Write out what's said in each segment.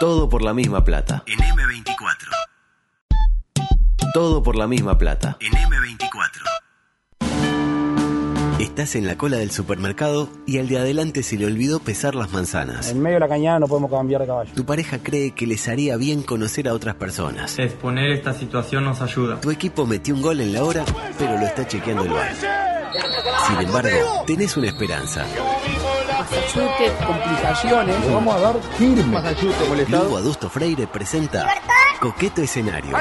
Todo por la misma plata. En M24. Todo por la misma plata. En M24. Estás en la cola del supermercado y al de adelante se le olvidó pesar las manzanas. En medio de la cañada no podemos cambiar de caballo. Tu pareja cree que les haría bien conocer a otras personas. Exponer esta situación nos ayuda. Tu equipo metió un gol en la hora, pero lo está chequeando el bar. Sin embargo, tenés una esperanza. Masachute, complicaciones. Vamos a dar firme. Luego Adusto Freire presenta Coqueto Escenario.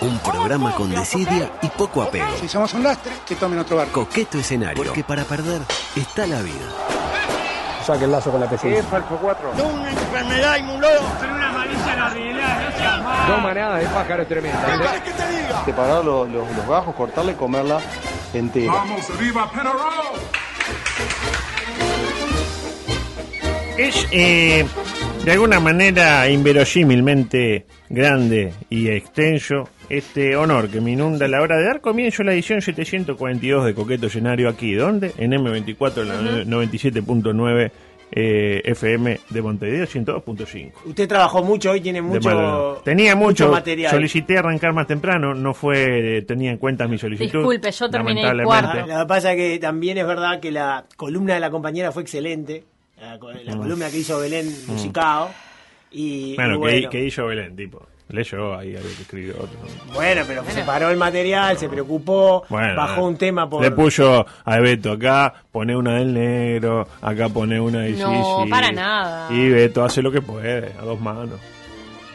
Un programa con desidia y poco apego. Si somos un lastre, que tomen otro barco. Coqueto Escenario. Porque para perder está la vida. Saque el lazo con la peseta. Una enfermedad inmunóloga. Dos manadas de pájaro tremenda. ¿Qué querés que te diga? Separar los, los, los gajos, cortarla y comerla entera. Es eh, de alguna manera inverosímilmente grande y extenso este honor que me inunda la hora de dar comienzo a la edición 742 de Coqueto Escenario aquí, ¿dónde? En M24, en la 97.9 eh, FM de Montevideo, 102.5. Usted trabajó mucho hoy, tiene mucho. Tenía mucho, material. solicité arrancar más temprano, no fue, tenía en cuenta mi solicitud. Disculpe, yo terminé lamentablemente. Ah, Lo que pasa es que también es verdad que la columna de la compañera fue excelente. La, co- la columna que hizo Belén Musicao. Y, Mm. Bueno, y que, bueno, que hizo Belén, tipo. Leyó ahí algo que escribió otro. bueno, pero separó el material, se preocupó, Bueno, bajó un tema por... Le puso a Beto acá, pone una del negro, acá pone una de No, Sisi. para nada. Y Beto hace lo que puede, a dos manos.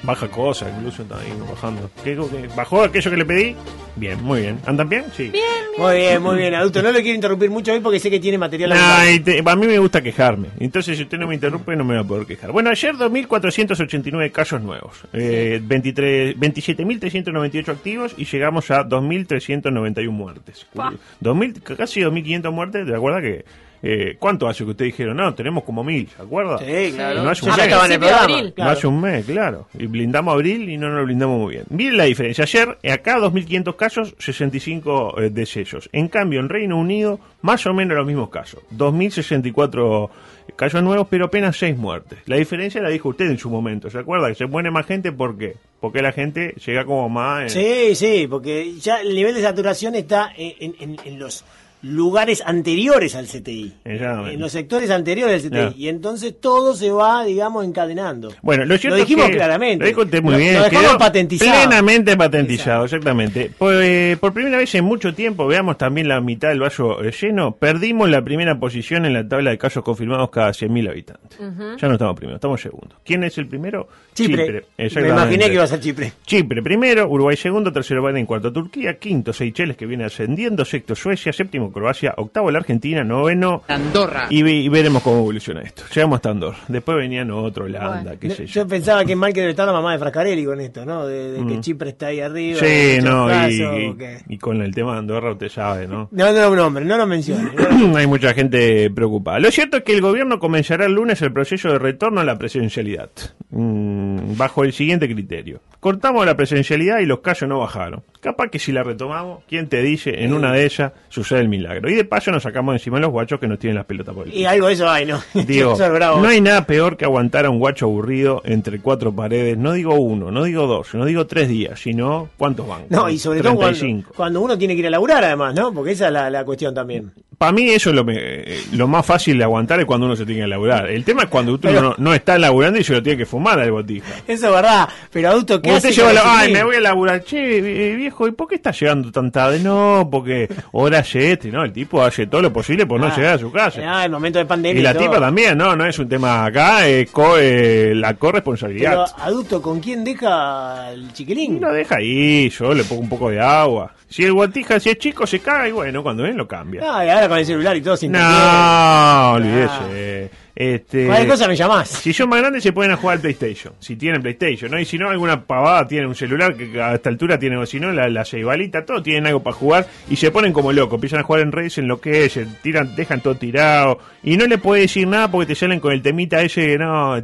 Baja cosas, incluso está ahí bajando. ¿Qué, qué- ¿Bajó aquello que le pedí? Bien, muy bien. ¿Andan bien? Sí. Muy bien, muy bien, adulto. No lo quiero interrumpir mucho hoy porque sé que tiene material. Nah, y te- a mí me gusta quejarme. Entonces, si usted no me interrumpe, no me va a poder quejar. Bueno, ayer 2.489 casos nuevos. Eh, 23 27.398 activos y llegamos a 2.391 muertes. Pa. 2000, casi 2.500 muertes. ¿Te acuerdas que... eh, ¿Cuánto hace que ustedes dijeron? No, tenemos como 1.000, ¿se acuerda? Sí, claro. No hace un mes. en el programa. abril. claro. No hace un mes, claro. Y blindamos abril y no nos lo blindamos muy bien. Miren la diferencia. Ayer, eh, acá 2.500 casos, 65 eh, decesos. En cambio, en Reino Unido, más o menos los mismos casos. 2.064 casos nuevos, pero apenas 6 muertes. La diferencia la dijo usted en su momento. ¿Se acuerda? Que se muere más gente, ¿por qué? Porque la gente llega como más... eh, Sí, sí, porque ya el nivel de saturación está en, en- en los lugares anteriores al CTI. Exactamente. En los sectores anteriores al CTI. Y entonces todo se va, digamos, encadenando. Bueno, lo cierto Lo dijimos es que, claramente. Lo muy Lo- bien. lo dejamos quedó patentizado. Plenamente patentizado, exactamente. Por, eh, por primera vez en mucho tiempo, veamos también la mitad del vaso eh, lleno, perdimos la primera posición en la tabla de casos confirmados cada 100.000 habitantes. Ya no estamos primero, estamos segundos. ¿Quién es el primero? Chipre. Me exactamente. imaginé que iba a ser Chipre. Chipre primero, Uruguay segundo, tercero Bahrein, cuarto Turquía, quinto Seychelles que viene ascendiendo, sexto Suecia, séptimo Croacia, octavo la Argentina, noveno Andorra. y, ve- y veremos cómo evoluciona esto. Llegamos hasta Andorra. Después venían otro, Holanda, Bueno. qué No, sé yo. yo pensaba que mal que debe estar la mamá de Frascarelli con esto, ¿no? De, de que Mm. Chipre está ahí arriba. Sí, no, y, y- con el tema de Andorra usted sabe, ¿no? No, no lo nombre, no lo mencione. ¿no? Hay mucha gente preocupada. Lo cierto es que el gobierno comenzará el lunes el proceso de retorno a la presencialidad, mm, bajo el siguiente criterio. Cortamos la presencialidad y los casos no bajaron. Capaz que si la retomamos, ¿quién te dice? En una de ellas sucede el milagro. Y de paso nos sacamos encima los guachos que nos tienen las pelotas por el Y algo de eso hay, ¿no? Digo, no hay nada peor que aguantar a un guacho aburrido entre cuatro paredes. No digo uno, no digo dos, no digo tres días, sino ¿cuántos van? No, y sobre todo cuando, 35. cuando uno tiene que ir a laburar, además, ¿no? Porque esa es la, la cuestión también. Para mí eso es lo, me- eh, lo más fácil de aguantar es cuando uno se tiene que laburar. El tema es cuando uno Pero- no, no está laburando y se lo tiene que fumar al botija. Eso es verdad. Pero adulto, ¿qué Como usted lleva ay, me voy a laburar. Che, eh, viejo, ¿y por qué está llegando tan tarde? No, porque hora este, ¿no? El tipo hace todo lo posible por no Ah, llegar a su casa. Ah, el momento de pandemia. Y la todo. tipa también, ¿no? No es un tema acá, es co- eh, la Pero, corresponsabilidad. adulto, ¿con quién deja el chiquilín? Lo deja ahí, yo le pongo un poco de agua. Si el guatija, si es chico, se caga y bueno, cuando ven lo cambia. Ah, y ahora con el celular y todo sin No, olvídese. Este, Cualquier cosa me llamás. Si son más grandes se pueden a jugar al PlayStation, si tienen PlayStation, ¿no? Y si no, alguna pavada tienen un celular que a esta altura tienen, o si no, la, la ceibalita, todo tienen algo para jugar y se ponen como locos, empiezan a jugar en redes, enloquecen, tiran, dejan todo tirado y no le puedes decir nada porque te salen con el temita ese, no,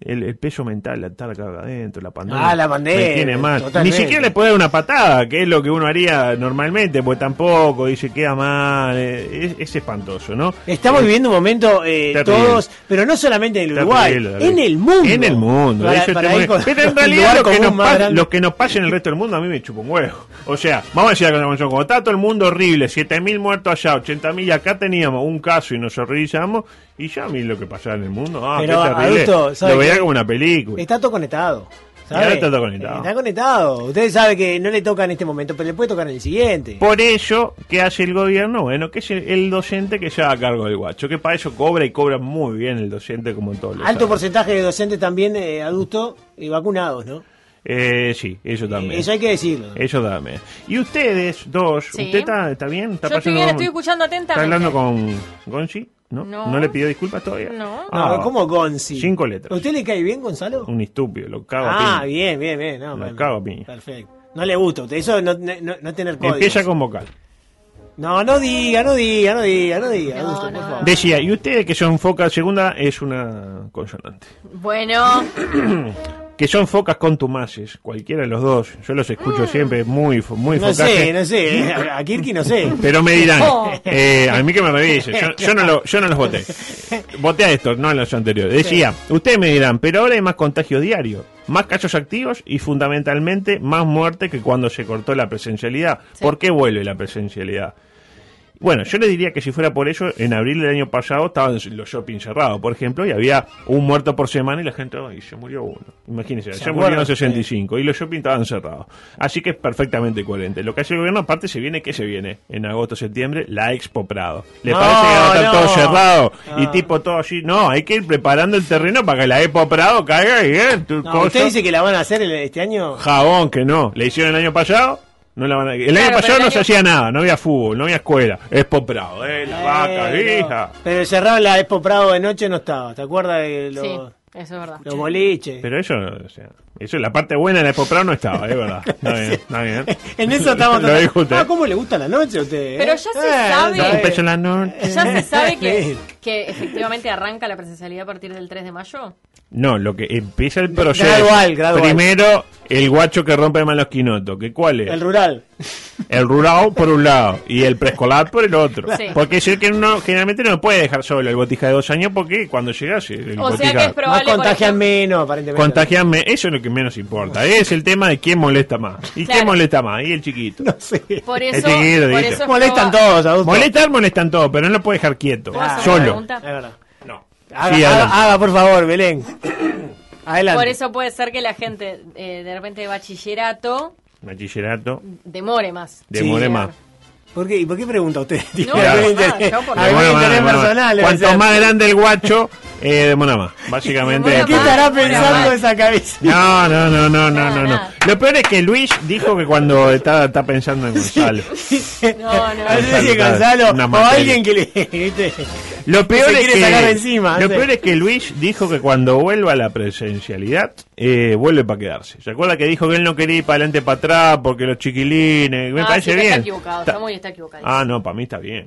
el, el peso mental, la acá adentro, la pandemia. Ah, la pandemia, tiene mal. Ni siquiera le puede dar una patada, que es lo que uno haría normalmente, pues tampoco, dice, queda mal. eh, Es, es espantoso, ¿no? Estamos viviendo un momento eh, todos, pero no solamente en el Uruguay, Terrible, en el mundo. En el mundo. Para- con- Pero en realidad lo que, nos más pa- grande. lo que nos pasa en el resto del mundo a mí me chupa un huevo. O sea, vamos a decir la como está todo el mundo horrible, 7.000 muertos allá, 80.000 y acá teníamos un caso y nos horrorizamos y ya a mí lo que pasaba en el mundo, ah, Pero, qué terrible, adulto, ¿sabe lo veía qué? como una película. Está todo conectado. Ya ¿sabe? está todo conectado. Está conectado. Usted sabe que no le toca en este momento, pero le puede tocar en el siguiente. Por eso, ¿qué hace el gobierno? Bueno, que es el, el docente que se haga cargo del guacho, que para eso cobra y cobra muy bien el docente como en todos los Alto años. porcentaje de docentes también eh, adultos y vacunados, ¿no? Eh, sí, eso también. Eso hay que decirlo. Eso también. Y ustedes dos, Sí. ¿usted está, está bien? ¿Está Yo estoy pasando- bien, estoy escuchando atentamente. ¿Está hablando con Gonzi? ¿No? No. le pidió disculpas todavía? No. Ah, No, ¿cómo Gonzi? Cinco letras. ¿A usted le cae bien, Gonzalo? Un estúpido, lo cago a Ah, bien, bien, bien. No, Lo cago a piña. Perfecto. No le gusta a usted. Eso no, no, no tener códigos. Empieza con vocal. No, no diga, no diga, no diga, no diga. No, adulto, no. por favor. Decía, y ustedes que son focas, segunda es una consonante. Bueno, Que son focas contumaces, cualquiera de los dos. Yo los escucho siempre muy, muy. No sé, no sé. A Kirky no sé. Pero me dirán, Oh. eh, a mí que me revise, yo, yo no lo- yo no los voté. Voté a estos, no a los anteriores. Decía, ustedes me dirán, pero ahora hay más contagio diario, más casos activos y fundamentalmente más muerte que cuando se cortó la presencialidad. Sí. ¿Por qué vuelve la presencialidad? Bueno, yo le diría que si fuera por eso, en abril del año pasado estaban los shopping cerrados, por ejemplo, y había un muerto por semana y la gente, ay, se murió uno. Imagínense, ¿Se ya murieron 65 y los shopping estaban cerrados. Así que es perfectamente coherente. Lo que hace el gobierno, aparte, se viene, ¿qué se viene? En agosto, septiembre, la Expo Prado. ¿Le No, parece que va a estar no. todo cerrado y Ah. tipo todo así? No, hay que ir preparando el terreno para que la Expo Prado caiga y eh, tu No, cosa- ¿Usted dice que la van a hacer el- este año? Jabón, que no. ¿Le hicieron el año pasado? No la van a... El Claro, año pasado el no se hacía nada, no había fútbol, no había escuela. Expo Prado, eh, la vaca, Eh, no. hija. Pero cerrado la Expo Prado de noche no estaba. ¿Te acuerdas de los, sí, eso es verdad. los boliches? Pero eso, o sea, eso la parte buena de la Expo Prado no estaba, es verdad. Está bien, está bien. En eso estamos Lo dijo usted. Ah, ¿cómo le gusta la noche a usted? eh? Pero ya se Eh, sabe. Un sabe. peso en la noche. ¿Ya se sabe que, que efectivamente arranca la presencialidad a partir del 3 de mayo? No, lo que empieza el proceso. Gradual, gradual. Primero, el guacho que rompe más los quinotos. ¿Que ¿Cuál es? El rural. El rural por un lado y el preescolar por el otro. Sí. Porque es el que uno generalmente no puede dejar solo el botija de dos años porque cuando llegas el O sea que es probable. Más contagian menos, aparentemente. contagiarme, eso es lo que menos importa. Es el tema de quién molesta más. ¿Y Claro. quién molesta más? Y el chiquito. No sé. Por Es eso, chiquito, por ¿viste? eso es Molestan proba- todos. Molestar, molestan todos, pero no lo puede dejar quieto. ¿Puedo hacer una Solo. pregunta? Es verdad. No. Haga, Sí, haga- adelante. haga, por favor, Belén. Adelante. Por eso puede ser que la gente eh, de repente de bachillerato Bachillerato. demore más. Demore Sí. más. ¿Por qué? ¿Y por qué pregunta usted? No, no, por- algún interés personal. Cuanto más grande el guacho, eh, demora más. Básicamente. ¿Qué estará pensando esa cabeza? No, no, no, no, no, no, no. Lo peor es que Luis dijo que cuando está, está pensando en Gonzalo. No, no. A si Gonzalo, o alguien que le... Lo peor se es quiere que sacar de encima, lo peor es que Luis dijo que cuando vuelva la presencialidad eh, vuelve para quedarse. ¿Se acuerda que dijo que él no quería ir para adelante para atrás porque los chiquilines? Me Ah, parece sí, bien. Está equivocado, está muy equivocado. Ah, no, para mí está bien.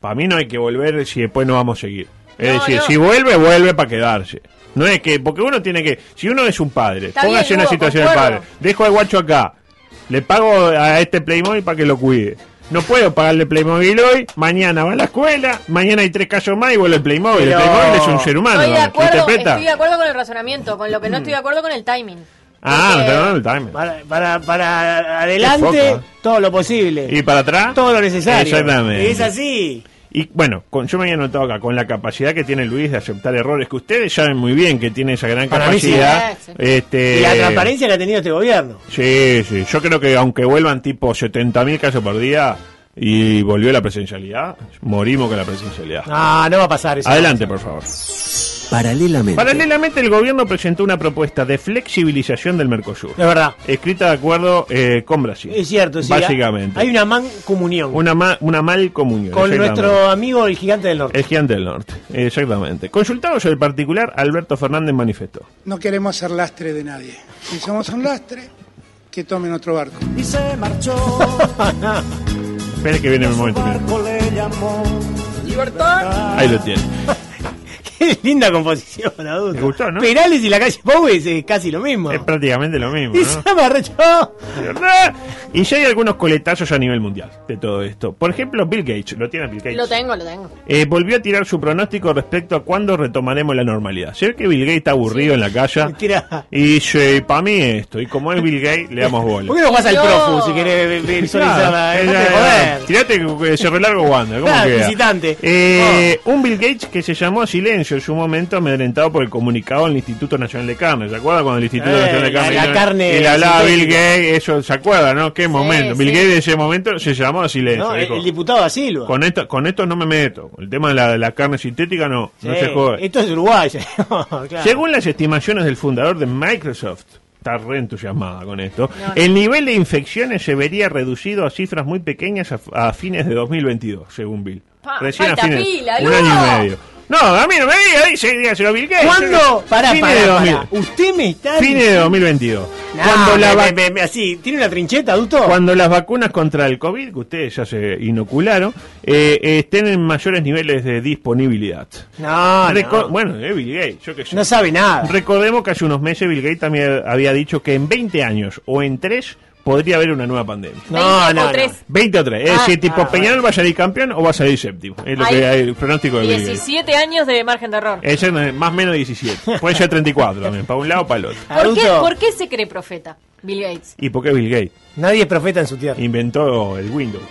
Para mí no hay que volver si después no vamos a seguir. Es No, decir, no. si vuelve, vuelve para quedarse. No es que, porque uno tiene que, si uno es un padre, Está póngase bien, una Hugo, situación de padre, dejo al guacho acá, le pago a este Playmobil para que lo cuide. No puedo pagarle Playmobil hoy, mañana va a la escuela, mañana hay tres casos más y vuelve el Playmobil. Pero- El Playmobil es un ser humano, Estoy de acuerdo, ¿interpreta? estoy de acuerdo con el razonamiento, con lo que no estoy de acuerdo con el timing. Ah, Porque- perdón, el timer. Para, para, para adelante, todo lo posible. ¿Y para atrás? todo lo necesario. Exactamente. Es así. Y bueno, con, yo me había notado acá, con la capacidad que tiene Luis de aceptar errores, que ustedes saben muy bien que tiene esa gran Para capacidad. Sí, sí. Este, Y la transparencia que ha tenido este gobierno. Sí, sí. Yo creo que aunque vuelvan tipo 70.000 casos por día y volvió la presencialidad, morimos con la presencialidad. No, no va a pasar eso. Adelante, por favor. Paralelamente. Paralelamente, el gobierno presentó una propuesta de flexibilización del Mercosur, Es verdad. escrita de acuerdo eh, con Brasil. Es cierto, sí. Básicamente. Hay una mancomunión Una, ma- una mal comunión. con nuestro amigo el gigante del norte. El gigante del norte, exactamente. Consultado sobre el particular, Alberto Fernández manifestó. No queremos ser lastre de nadie. Si somos un lastre, que tomen otro barco. Espere que viene el momento. mire. Ahí lo tiene. Qué linda composición, adulto. ¿Te gustó, no? Perales y la calle Pau es eh, casi lo mismo. Es prácticamente lo mismo, Y ¿no? se me arrechó. ¿Verdad? Y ya hay algunos coletazos a nivel mundial de todo esto. Por ejemplo, Bill Gates, ¿lo tiene Bill Gates? Lo tengo, lo tengo. Eh, volvió a tirar su pronóstico respecto a cuándo retomaremos la normalidad. Se ve que Bill Gates está aburrido en la calle Tira. y dice, para mí esto, y como es Bill Gates, le damos bola. ¿Por qué no jugás al profu si querés visualizar la Claro, de eh? Tirate que Cerro Largo Wanda, ¿cómo Claro, queda? visitante. Eh, Un Bill Gates que se llamó a silencio en su momento, amedrentado por el comunicado del Instituto Nacional de Carne. ¿Se acuerda cuando el Instituto Eh, Nacional de la- Carne? la no? carne Y hablaba Bill. Gates, eso, ¿se acuerda, no? ¿Qué momento? Bill sí. Gates en ese momento se llamó a silencio. No, el, dijo, el diputado Silva. con esto, con esto no me meto. El tema de la, de la carne sintética no, no Sí, se jode. Esto es Uruguay. claro. Según las estimaciones del fundador de Microsoft, está re entusiasmada con esto, No. el nivel de infecciones se vería reducido a cifras muy pequeñas a, a fines de 2022, según Bill. Pa, Recién a fines, pila, un año y medio. No, a mí no me diga, dice, dígaselo a Bill Gates. ¿Cuándo? Pará, Fines pará, de pará. 2000. Usted me está... Fines de 2022. No, cuando, la me- va- me- me- me- así, ¿tiene una trincheta, adulto? cuando las vacunas contra el COVID, que ustedes ya se inocularon, eh, estén en mayores niveles de disponibilidad. No, Reco- no. Bueno, es Bill Gates, yo qué sé. No sabe nada. Recordemos que hace unos meses Bill Gates también había dicho que en 20 años o en 3 podría haber una nueva pandemia. No, 20 no, o no. 3. 20 o 3. Es Ah, decir, tipo ah, Peñarol va a salir campeón o va a salir séptimo. Es lo Hay que hay el pronóstico de Bill Gates. 17 años de margen de error. Es más o menos 17. Puede ser 34 también, para un lado o para el otro. ¿Por qué. ¿Por qué se cree profeta Bill Gates? ¿Y por qué Bill Gates? Nadie es profeta en su tierra. Inventó el Windows.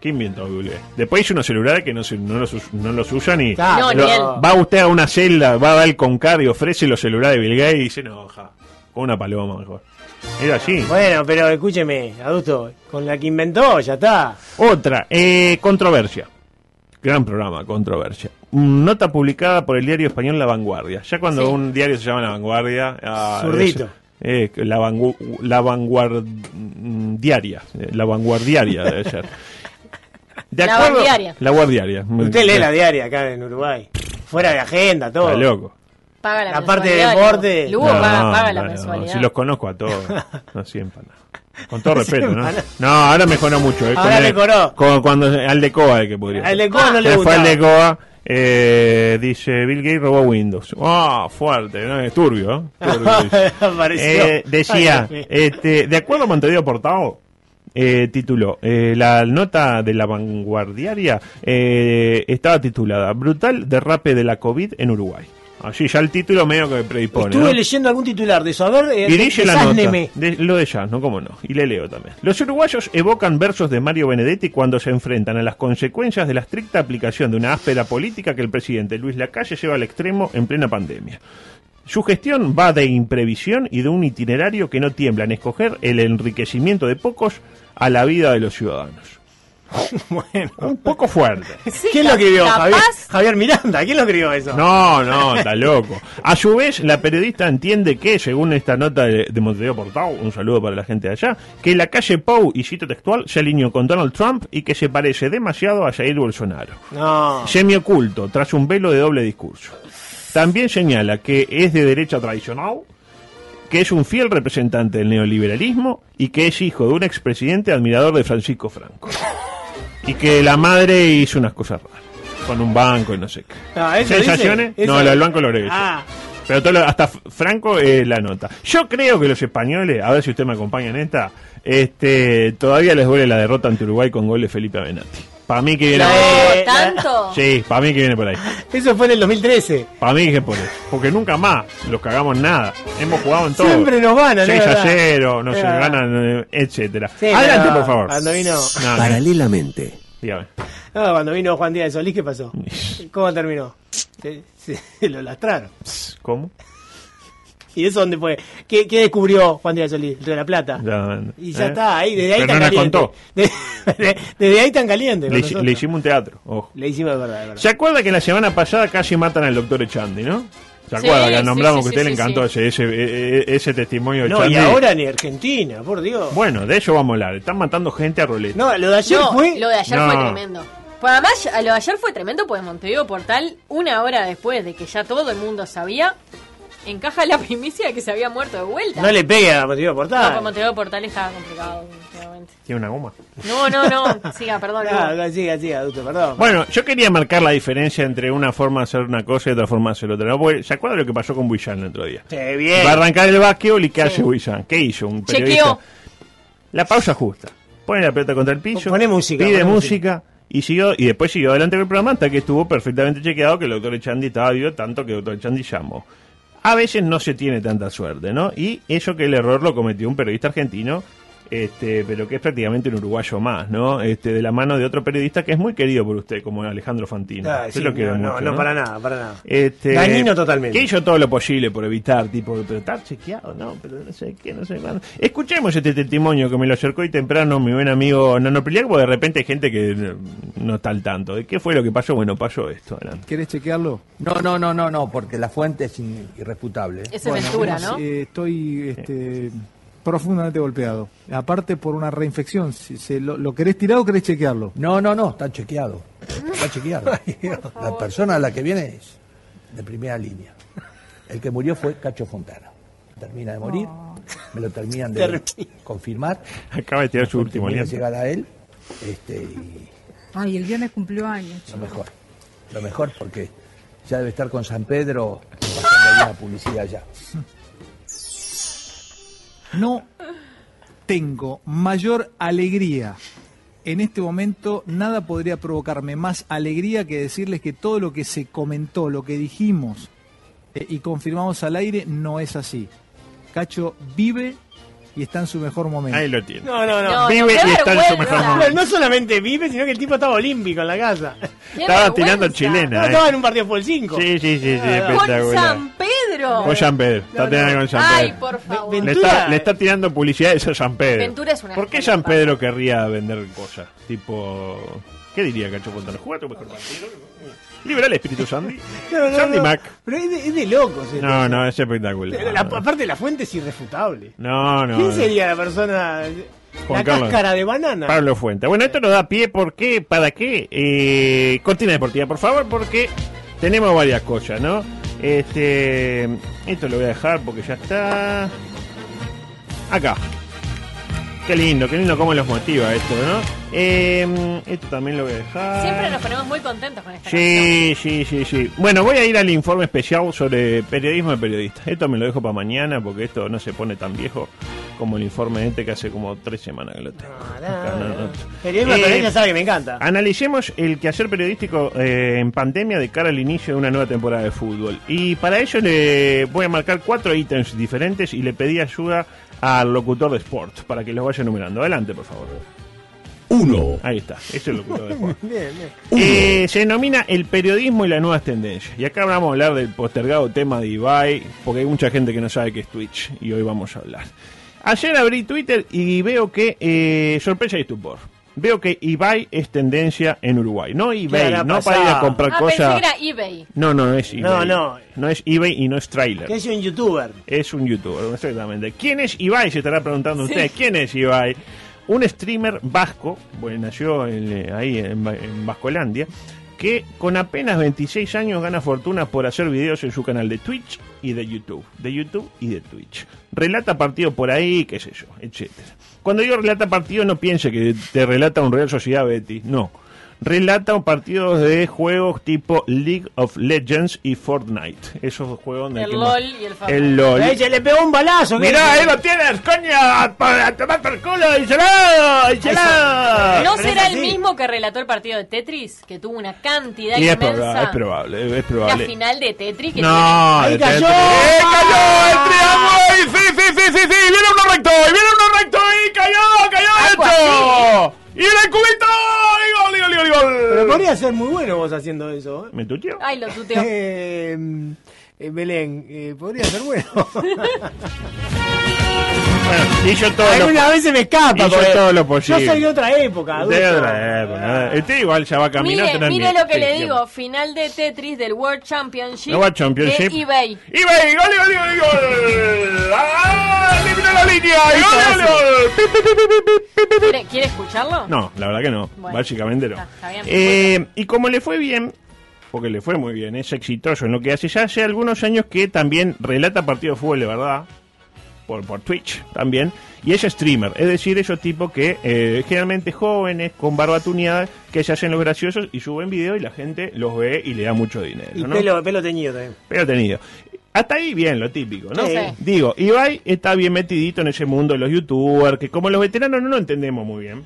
¿Qué inventó Bill Gates? Después hizo unos celulares que no, se, no, los, no los usan y... No, Lo- va usted a una celda, va a dar el Concar y ofrece los celulares de Bill Gates y dice, no, ja, con una paloma mejor. Era así. Bueno, pero escúcheme, adulto, con la que inventó, ya está. Otra, eh, controversia. Gran programa, controversia. Nota publicada por el diario español La Vanguardia. Ya cuando Sí. un diario se llama La Vanguardia... ah, Zurdito. es- eh, la, vangu- la vanguardiaria. eh, La vanguardiaria debe ser. De La acuerdo- vanguardiaria. La guardiaria. Usted lee la diaria acá en Uruguay. Fuera de agenda, todo. Está loco. Paga la, La parte de deporte. Lugo, Lugo No, paga, paga la no, no, mensualidad. Si los conozco a todos. No siempre. no. Con todo No respeto, ¿no? No, ahora mejoró mucho. eh, Ahora mejoró. cuando al de Coa, el que podría. Al de Coa no le Se fue gustaba. al de Coa, eh, dice Bill Gates robó Windows. Ah, fuerte, ¿no? Es turbio, ¿eh? Turbio. Eh, decía, Ay, este, de acuerdo a Montevideo Portado, eh, tituló, eh, la nota de la vanguardiaria eh, estaba titulada Brutal derrape de la COVID en Uruguay. Así ya el título medio que predispone. Estuve ¿no? leyendo algún titular de eso. A ver, eh, Y dice la nota. de- lo de jazz, ¿no? ¿Cómo no? Y le leo también. Los uruguayos evocan versos de Mario Benedetti cuando se enfrentan a las consecuencias de la estricta aplicación de una áspera política que el presidente Luis Lacalle lleva al extremo en plena pandemia. Su gestión va de imprevisión y de un itinerario que no tiembla en escoger el enriquecimiento de pocos a la vida de los ciudadanos. Bueno. Un poco fuerte. Sí, ¿Quién lo escribió? Javier, Javier Miranda. ¿Quién lo escribió eso? No, no, está loco. A su vez, la periodista entiende que, según esta nota de, de Montevideo Portado, un saludo para la gente de allá, que la calle Pou, y cito textual, se alineó con Donald Trump y que se parece demasiado a Jair Bolsonaro. No. Semioculto, tras un velo de doble discurso. También señala que es de derecha tradicional, que es un fiel representante del neoliberalismo y que es hijo de un expresidente admirador de Francisco Franco. Y que la madre hizo unas cosas raras, con un banco y no sé qué. Ah, ¿eso ¿Sensaciones? dice? No, Eso- lo del banco lo agregué yo. Ah. Pero todo lo- hasta Franco eh, la nota. Yo creo que los españoles, a ver si usted me acompaña en esta, este, todavía les duele la derrota ante Uruguay con gol de Felipe Avenatti. Para mí que viene por ahí. ¿Tanto? Sí, para mí que viene por ahí. Eso fue en el 2013. Para mí que por eso. Porque nunca más los cagamos en nada. Hemos jugado en todo. Siempre nos ganan, 6 es a verdad. 0, no Es se verdad. ganan, etcétera. Sí, Adelante, por favor. Cuando vino, No, no, Paralelamente. Dígame. no, cuando vino Juan Díaz de Solís, ¿qué pasó? ¿Cómo terminó? Se, se- lo lastraron. ¿Cómo? ¿Y eso dónde fue? ¿Qué, qué descubrió Juan Díaz de Solís? El Río de la Plata. Ya, Y ya ¿eh? está, ahí, desde ahí Pero tan no caliente. contó. De- desde ahí tan caliente. Le, le hicimos un teatro, ojo. Le hicimos de verdad, de verdad. ¿Se acuerda que la semana pasada casi matan al doctor Echandi, no? ¿Se Sí, acuerda que sí, nombramos sí, que a usted sí, le encantó sí. ese, ese, e- e- ese testimonio de No, Echandi? y ahora ni Argentina, por Dios. Bueno, de ello vamos a hablar. Están matando gente a roleta. No, lo de ayer No, fue. lo de ayer No. fue tremendo. Pues además, lo de ayer fue tremendo, pues Montevideo Portal, una hora después de que ya todo el mundo sabía, encaja la primicia de que se había muerto de vuelta. No le pegue a Montevideo No, con Portal. Montevideo Portal estaba complicado. Exactamente. Tiene una goma. No, no, no. Siga, perdón. Lugo. Ah, siga, siga, adulto, perdón. Bueno, yo quería marcar la diferencia entre una forma de hacer una cosa y otra forma de hacer otra. ¿no? Porque, ¿Se acuerdan lo que pasó con Buillán el otro día? Sí, bien. Va a arrancar el básquetbol y ¿qué Sí. hace Buillán? ¿Qué hizo? Un periodista. Chequeó. La pausa justa. Pone la pelota contra el piso. Pone música, Pide pone música. Y siguió, y después siguió adelante con el programa hasta que estuvo perfectamente chequeado que el doctor Echandi estaba vivo, tanto que el doctor Echandi llamó. A veces no se tiene tanta suerte, ¿no? Y eso que el error lo cometió un periodista argentino, este, pero que es prácticamente un uruguayo más, ¿no? Este, de la mano de otro periodista que es muy querido por usted, como Alejandro Fantino. Sí, lo no, no, para nada, para nada. este, Dañino totalmente. Que hizo todo lo posible por evitar, tipo, pero estar chequeado, no, pero no sé qué, no sé cuándo. Escuchemos este testimonio que me lo acercó hoy temprano mi buen amigo Nano Priliac, porque de repente hay gente que no, está al tanto. ¿De qué fue lo que pasó? Bueno, pasó esto. adelante. ¿Querés chequearlo? No, no, no, no, no, porque la fuente es irrefutable. Es Bueno, Ventura, bueno, ¿no? eh, estoy este, profundamente golpeado. Aparte por una reinfección. Si se lo, ¿Lo querés tirar o querés chequearlo? No, no, no, está chequeado. Está chequeado. La persona a la que viene es de primera línea. El que murió fue Cacho Fontana. Termina de morir, me lo terminan de confirmar. Acaba de tirar su último aliento. llegar a él. Este, y Ay, el viernes cumplió años. lo mejor. Lo mejor porque ya debe estar con San Pedro pasando una publicidad ya. No tengo mayor alegría. En este momento nada podría provocarme más alegría que decirles que todo lo que se comentó, lo que dijimos eh, y confirmamos al aire no es así. Cacho vive y está en su mejor momento. Ahí lo tiene. No, no, no. No, Vive y está en su mejor momento. no solamente vive, sino que el tipo estaba olímpico en la casa. Qué Estaba vergüenza. tirando No, chilena, estaba eh. en un partido por el 5. Sí, sí, sí, sí, Ah, Con espectacular. San Pedro. Con San Pedro. Está No, tirando con San Ay, Pedro. por favor. Le está, le está tirando publicidades a San Pedro. Ventura es una ¿Por qué pasa. Pedro querría vender cosas? Tipo. ¿Qué diría Cacho Fontana? ¿Juega tu mejor partido? Libera el espíritu Sandy. No, no, Sandy no. Mac. Pero es de, es de locos. esto. No, no, es espectacular. La- aparte, la fuente es irrefutable. No, no. ¿Quién no. sería la persona? Juan la Carlos. cáscara de banana. Pablo Fuente. Bueno, esto nos da pie, ¿por qué? ¿Para qué? Eh, cortina deportiva, por favor, porque tenemos varias cosas, ¿no? Este, esto lo voy a dejar porque ya está. Acá. Qué lindo, qué lindo cómo los motiva esto, ¿no? Eh, esto también lo voy a dejar. Siempre nos ponemos muy contentos con esta Sí, sí, sí, sí. Bueno, voy a ir al informe especial sobre periodismo de periodistas. Esto me lo dejo para mañana porque esto no se pone tan viejo como el informe este que hace como tres semanas que lo tengo. No, no. Periodismo de Eh, periodista sabe que me encanta. Analicemos el quehacer periodístico eh, en pandemia de cara al inicio de una nueva temporada de fútbol. Y para ello le voy a marcar cuatro ítems diferentes y le pedí ayuda al locutor de Sport para que los vaya enumerando. Adelante, por favor. Uno. Ahí está, ese es el locutor de Sport. Bien, bien. Eh, se denomina el periodismo y las nuevas tendencias. Y acá vamos a hablar del postergado tema de Ibai, porque hay mucha gente que no sabe qué es Twitch, y hoy vamos a hablar. Ayer abrí Twitter y veo que, eh, sorpresa y estupor, veo que Ibai es tendencia en Uruguay. No eBay, no para ir a comprar Ah, pensé cosas. que era eBay. No, no, no es eBay. No, no. No es eBay y no es trailer. Que es un youtuber. Es un youtuber, exactamente. ¿Quién es Ibai? Se estará preguntando Sí. usted. ¿Quién es Ibai? Un streamer vasco, bueno, nació en, eh, ahí en, Va- en Vascolandia, que con apenas 26 años gana fortuna por hacer videos en su canal de Twitch y de YouTube. De YouTube y de Twitch. Relata partido por ahí, qué sé yo, etcétera. Cuando digo relata partido, no piense que te relata un Real Sociedad Betis, no. Relata partidos de juegos tipo League of Legends y Fortnite. Esos juegos donde El LOL más- y el Fortnite. El LOL. Ahí se le pegó un balazo. Mirá, ahí lo tienes, coño, para tomar por culo, ¡Incelado! ¡Incelado! ¿No pero será es el mismo que relató el partido de Tetris? Que tuvo una cantidad Y es inmensa. probable, es probable, es La probable. final de Tetris que No, Ahí de cayó. Tetris. ¡Eh, cayó el triángulo! ¡Sí, sí, sí, sí, sí! ¡Viene uno recto! ¡Y viene uno recto! ¡Y cayó, cayó Algo derecho! ¡Y el cubito! ¡Y gol, y gol, y gol, y gol! Pero podría ser muy bueno vos haciendo eso. ¿eh? ¿Me tuteó? Ay, lo tuteó. Eh, eh, Belén, eh, podría ser bueno. Bueno, hizo todo lo Algunas veces me escapa. porque todo lo posible. Yo soy de otra época. adulto. De otra época. Este igual ya va caminando. Mire, mire lo que sí, le digo. Final de Tetris del World Championship, World Championship. de eBay. ¡Ibai! ¡Gol, gol, gol, gol! ¡Ah! ¡Eliminó la línea! ¡Gol. ¿Quiere, quiere escucharlo? No, la verdad que no. Bueno, Básicamente no. está- está bien, Eh, y como le fue bien, porque le fue muy bien, es exitoso en lo que hace, ya hace algunos años que también relata partidos de fútbol de verdad. Por, por Twitch también, y es streamer, es decir, esos tipos que eh, generalmente jóvenes, con barba tuneada, que se hacen los graciosos y suben video y la gente los ve y le da mucho dinero. Y ¿no? pelo, pelo teñido también. Pero tenido. Hasta ahí bien, lo típico, ¿no? Sí. Digo, Ibai está bien metidito en ese mundo de los youtubers, que como los veteranos no lo entendemos muy bien.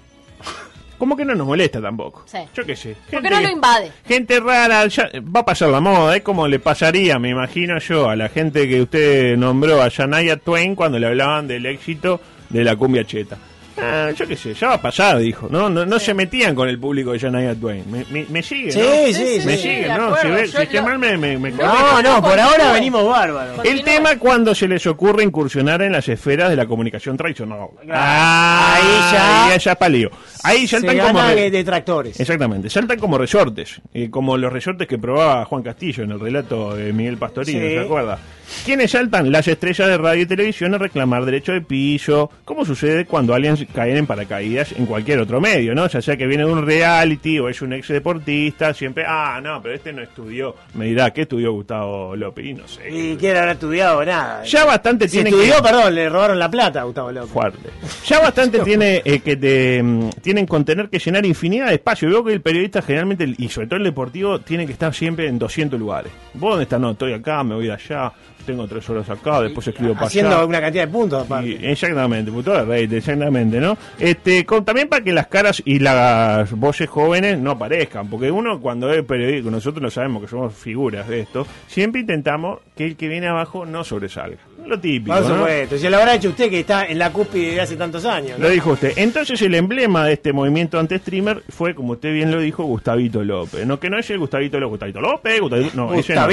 Como que no nos molesta tampoco. Sí. Yo qué sé. Porque no lo invade. Gente rara, ya va a pasar la moda, es como le pasaría, me imagino yo, a la gente que usted nombró, a Shania Twain, cuando le hablaban del éxito de la cumbia cheta. Ah, yo qué sé, ya va a pasar, dijo. No, no, no se metían con el público de Shania Twain. Me, me, me siguen, Sí, ¿no? sí, sí, Me sí, siguen, de ¿no? Si, ve- si es que lo- mal me, me, me No, no, por ahora venimos bárbaros. El tema es cuando se les ocurre incursionar en las esferas de la comunicación tradicional. Ah, Ahí ya- Ahí ya palío. Ahí Se saltan como... ganan re- detractores. Exactamente, saltan como resortes, eh, como los resortes que probaba Juan Castillo en el relato de Miguel Pastorino, Sí. ¿se acuerda? ¿Quiénes saltan? Las estrellas de radio y televisión a reclamar derecho de pillo, como sucede cuando aliens caen en paracaídas en cualquier otro medio, ¿no? Ya sea que viene de un reality o es un ex deportista, siempre, ah, no, pero este no estudió. Me dirá, ¿qué estudió Gustavo López? Y no sé. Y quiere haber estudiado nada. Ya bastante Si tiene estudió, que... perdón, le robaron la plata a Gustavo López. fuerte. Ya bastante tiene eh, que te, mm, tienen con tener que llenar infinidad de espacio. Veo que el periodista generalmente, y sobre todo el deportivo, tiene que estar siempre en 200 lugares. ¿Vos dónde estás? No, estoy acá, me voy de allá, tengo tres horas acá, después escribo para Haciendo allá. una cantidad de puntos aparte. Y- exactamente, puto de rey, exactamente, ¿no? Este, con- también para que las caras y las voces jóvenes no aparezcan, porque uno cuando es periodista, nosotros lo sabemos que somos figuras de esto, siempre intentamos que el que viene abajo no sobresalga. Lo típico, Por ¿no? supuesto. Si lo habrá hecho usted que está en la cúspide de hace tantos años. ¿no? Lo dijo usted. Entonces el emblema de este movimiento anti-streamer fue, como usted bien lo dijo, Gustavito López. No, que no es el Gustavito López, Gustavito López, Gustavito, no, ese no.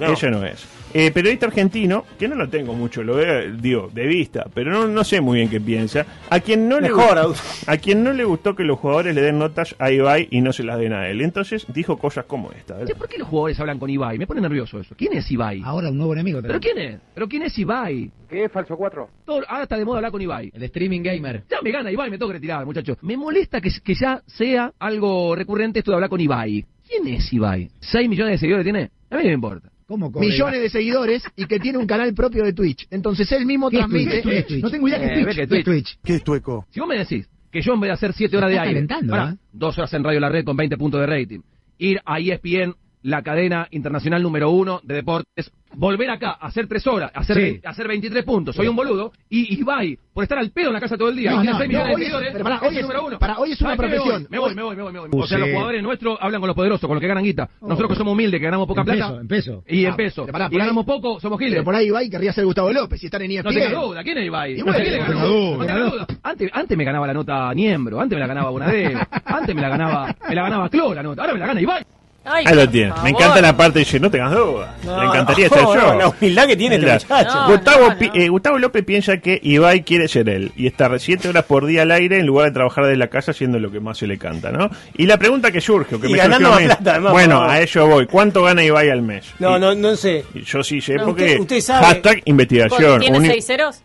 No. Ese no es. Eh, periodista argentino, que no lo tengo mucho, lo veo, digo, de vista, pero no, no sé muy bien qué piensa. A quien no le gustó, a quien no le gustó que los jugadores le den notas a Ibai y no se las den a él. Entonces dijo cosas como esta. ¿Por qué los jugadores hablan con Ibai? Me pone nervioso eso. ¿Quién es Ibai? Ahora un nuevo enemigo. ¿Pero quién es? ¿Pero quién es Ibai? ¿Qué es Falso 4? Todo- ahora está de moda hablar con Ibai. El streaming gamer. Ya me gana Ibai, me tengo que retirar, muchachos. Me molesta que, que ya sea algo recurrente esto de hablar con Ibai. ¿Quién es Ibai? ¿6 millones de seguidores tiene? A mí no me importa. ¿Cómo millones de seguidores y que tiene un canal propio de Twitch. Entonces él mismo ¿Qué es transmite. Es Twitch? No tengo idea Eh, que ¿Qué es Twitch. Twitch? ¿Qué es tueco? Si vos me decís que yo en vez de hacer 7 horas de aire, pará, ¿eh? dos horas en Radio La Red con 20 puntos de rating, ir a ESPN, la cadena internacional número uno de deportes, volver acá, hacer 3 horas, hacer, Sí. hacer 23 puntos, soy un boludo, y Ibai, por estar al pedo en la casa todo el día, No, y no, 6 no, millones de hoy es- pero es hoy es- número uno. pará, hoy es una profesión. Me voy, me voy, me voy, me voy. O sea, los jugadores nuestros hablan con los poderosos, con los que ganan guita. Nosotros que somos humildes, que ganamos poca En plata. peso, en peso. Y en Ah, peso. pero pará, y ahí- ganamos poco, somos giles. Pero por ahí Ibai querría ser Gustavo López y estar en E ESPN. No tengas duda, ¿quién es Ibai? Y bueno, ¿Quién le no tenga duda. Antes, antes me ganaba la nota Niembro, antes me la ganaba Bonadeo, antes me la ganaba, me la ganaba Clo la nota, ahora me la gana Ibai. Ay, Ahí lo tiene. Me encanta la parte, dice, no tengas duda. No, Le encantaría no, ser no, yo. la humildad que tiene este muchacho. No, Gustavo, no, no. eh, Gustavo López piensa que Ibai quiere ser él y estar siete horas por día al aire en lugar de trabajar desde la casa haciendo lo que más se le canta, ¿no? Y la pregunta que surge, o que Y me ganando surgió plata, además, bueno, a ello voy. ¿Cuánto gana Ibai al mes? No, Y- no, no sé. Yo sí sé, No, porque usted- usted sabe- hashtag investigación. ¿Tiene seis ceros?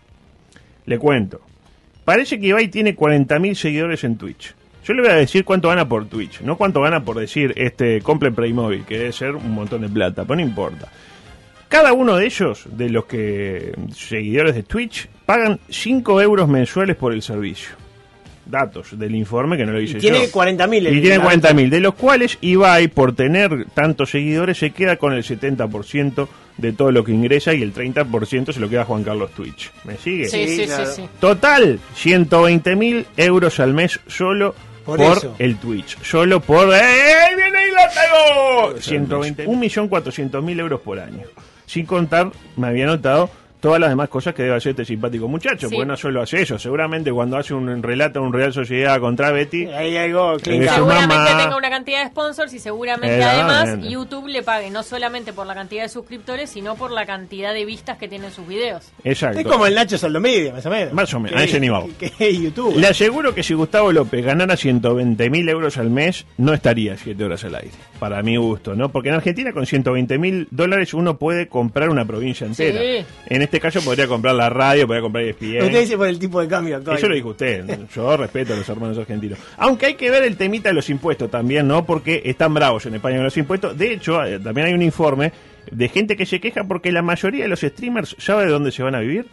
Le cuento. Parece que Ibai tiene 40.000 seguidores en Twitch. Yo le voy a decir cuánto gana por Twitch, no cuánto gana por decir este compre Playmobil, que debe ser un montón de plata, pero no importa. Cada uno de ellos, de los que seguidores de Twitch, pagan 5 euros mensuales por el servicio. Datos del informe que no lo hice Y tiene yo. 40.000 el- Y tiene la- 40.000, de los cuales Ibai, por tener tantos seguidores, se queda con el 70% de todo lo que ingresa y el 30% se lo queda Juan Carlos Twitch. ¿Me sigue? Sí, sí, sí, claro. sí. Total, 120 mil euros al mes solo Por el Twitch. Solo por... ¡Eh, ¡Eh, viene y lo tengo! 120, 1.400.000 euros por año. Sin contar, me había notado todas las demás cosas que debe hacer este simpático muchacho, Sí. porque no solo hace eso, seguramente cuando hace un relato un Real Sociedad contra Betty, Hay algo que Eh, Seguramente mamá- tenga una cantidad de sponsors y seguramente Eh, además. YouTube le pague no solamente por la cantidad de suscriptores, sino por la cantidad de vistas que tienen sus videos. exacto. Es como el Nacho Saldomedia, más o menos. Más o menos, a ese nivel. Que, que es YouTube. Le aseguro que si Gustavo López ganara 120 mil euros al mes, no estaría 7 horas al aire. Para mi gusto, ¿no? Porque en Argentina con 120 mil dólares uno puede comprar una provincia entera. Sí. En este caso podría comprar la radio, podría comprar ESPN. Usted dice por el tipo de cambio actual. Eso lo dijo usted. Yo respeto a los hermanos argentinos. Aunque hay que ver el temita de los impuestos también, ¿no? Porque están bravos en España con los impuestos. De hecho, eh, también hay un informe de gente que se queja porque la mayoría de los streamers sabe de dónde se van a vivir.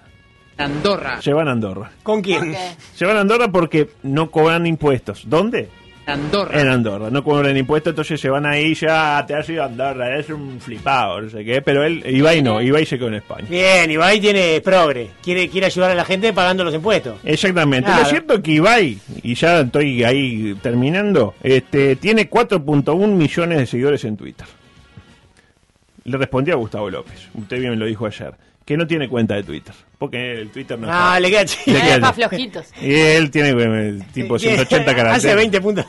Andorra. Se van a Andorra. ¿Con quién? Se van a Andorra porque no cobran impuestos. ¿Dónde? Andorra. En Andorra. No cobran impuestos, entonces se van ahí ya. Te has ido a Andorra, es un flipado, no sé qué. Pero él, Ibai no, Ibai se quedó en España. Bien, Ibai tiene progre. Quiere, quiere ayudar a la gente pagando los impuestos. Exactamente. Claro. Lo cierto es que Ibai, y ya estoy ahí terminando, este, tiene 4.1 millones de seguidores en Twitter. Le respondió a Gustavo López, usted bien lo dijo ayer, que no tiene cuenta de Twitter. Porque el Twitter no Ah, está- le queda le Eh, flojitos. Y él tiene eh, tipo 180 caracteres. Hace 20 puntos.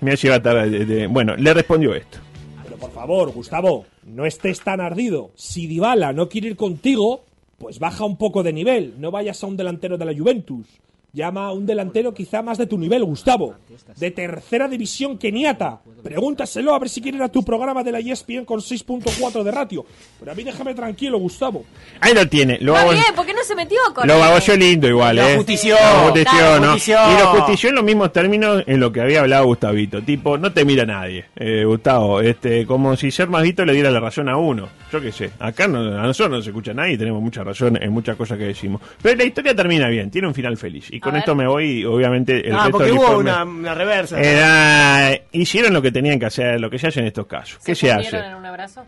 Me ha llegado tarde. de- de- Bueno, le respondió esto. Pero por favor, Gustavo, no estés tan ardido. Si Dybala no quiere ir contigo, pues baja un poco de nivel. No vayas a un delantero de la Juventus. Llama a un delantero quizá más de tu nivel, Gustavo. De tercera división keniata. Pregúntaselo a ver si quiere ir a tu programa de la ESPN con 6.4 de ratio. Pero a mí déjame tranquilo, Gustavo. Ahí lo tiene. Lo Está hago, bien, ¿por qué no se metió con lo él? hago yo lindo igual, Lo ¿eh? justició. Lo justició, Claro, ¿no? justició. Y lo justició en los mismos términos en lo que había hablado Gustavito. Tipo, no te mira nadie, eh, Gustavo. Este, como si ser más visto le diera la razón a uno. Yo qué sé. Acá no, a nosotros no se escucha nadie y tenemos mucha razón en muchas cosas que decimos. Pero la historia termina bien, tiene un final feliz. Y con esto me voy y obviamente el ah, resto porque del hubo informe- una, una reversa. Era- hicieron lo que tenían que hacer, lo que se hace en estos casos. ¿Qué se hace? ¿Fundieron en un abrazo?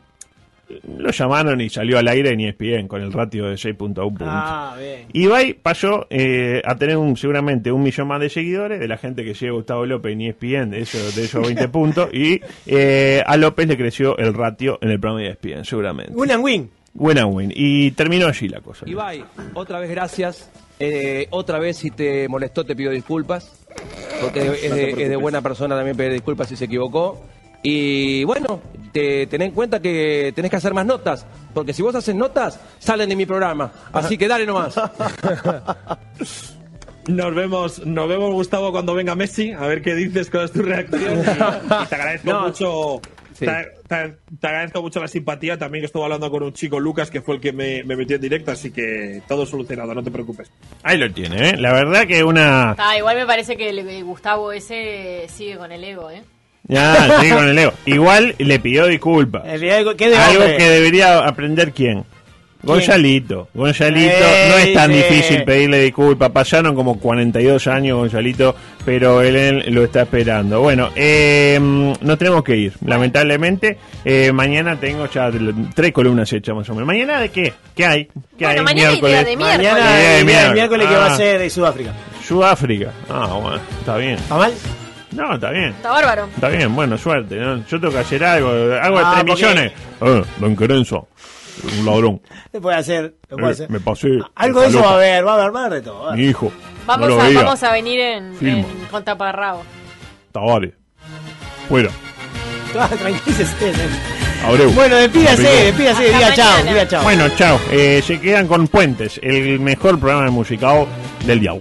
Lo llamaron y salió al aire en ESPN con el ratio de 6.1 puntos. Ah, bien. Ibai pasó eh, a tener un, seguramente un millón más de seguidores de la gente que sigue Gustavo López en E ESPN, de, eso, de esos 20 puntos, y eh, a López le creció el ratio en el programa de ESPN, seguramente. Win and win. Win and win. Y terminó allí la cosa. Ibai, otra vez gracias. Eh, otra vez si te molestó te pido disculpas. Porque es de, preocupes. es de buena persona también pedir disculpas si se equivocó. Y bueno, te, ten en cuenta que tenés que hacer más notas. Porque si vos haces notas, salen de mi programa. Así que dale nomás. Nos vemos, nos vemos Gustavo cuando venga Messi, a ver qué dices, cuál es tu reacción. Y, y te agradezco No, mucho. Sí. Te, te- te agradezco mucho la simpatía. También que estuve hablando con un chico, Lucas, que fue el que me, me metió en directo, así que todo solucionado, no te preocupes. Ahí lo tiene, ¿eh? La verdad que una... Ah, igual me parece que el Gustavo ese sigue con el ego, ¿eh? Ya, sí, con el ego. Igual le pidió disculpas. El ego- ¿qué de Algo que debería aprender quién. Gonzalito. Gonzalito, no es tan difícil pedirle disculpas. Pasaron como 42 años, Gonzalito, pero él, él lo está esperando. Bueno, eh, nos tenemos que ir, lamentablemente. Eh, mañana tengo ya tres columnas hechas más o menos. ¿Mañana de qué? ¿Qué hay? ¿Qué Bueno, hay? mañana idea de Mañana miércoles. Idea de el miércoles. miércoles que va Ah. a ser de Sudáfrica. Sudáfrica. Ah, bueno, está bien. ¿Está mal? No, está bien. Está bárbaro. Está bien, bueno, suerte. ¿no? Yo tengo que hacer algo, algo de Ah, 3 porque- millones. Eh, don Querenzo, un ladrón. Se puede hacer. se puede Eh, hacer. me pasé. Algo de eso va a haber, va a haber más de todo. va a haber. Mi hijo. Vamos, no a, vamos a venir en, en con taparrabo. Tavares. Fuera. Ah, Tranquilícese. Abreu. Bueno, despídase, despídase, diga chao, diga chao. Bueno, chao. Eh, se quedan con Puentes, el mejor programa de musicado del diao.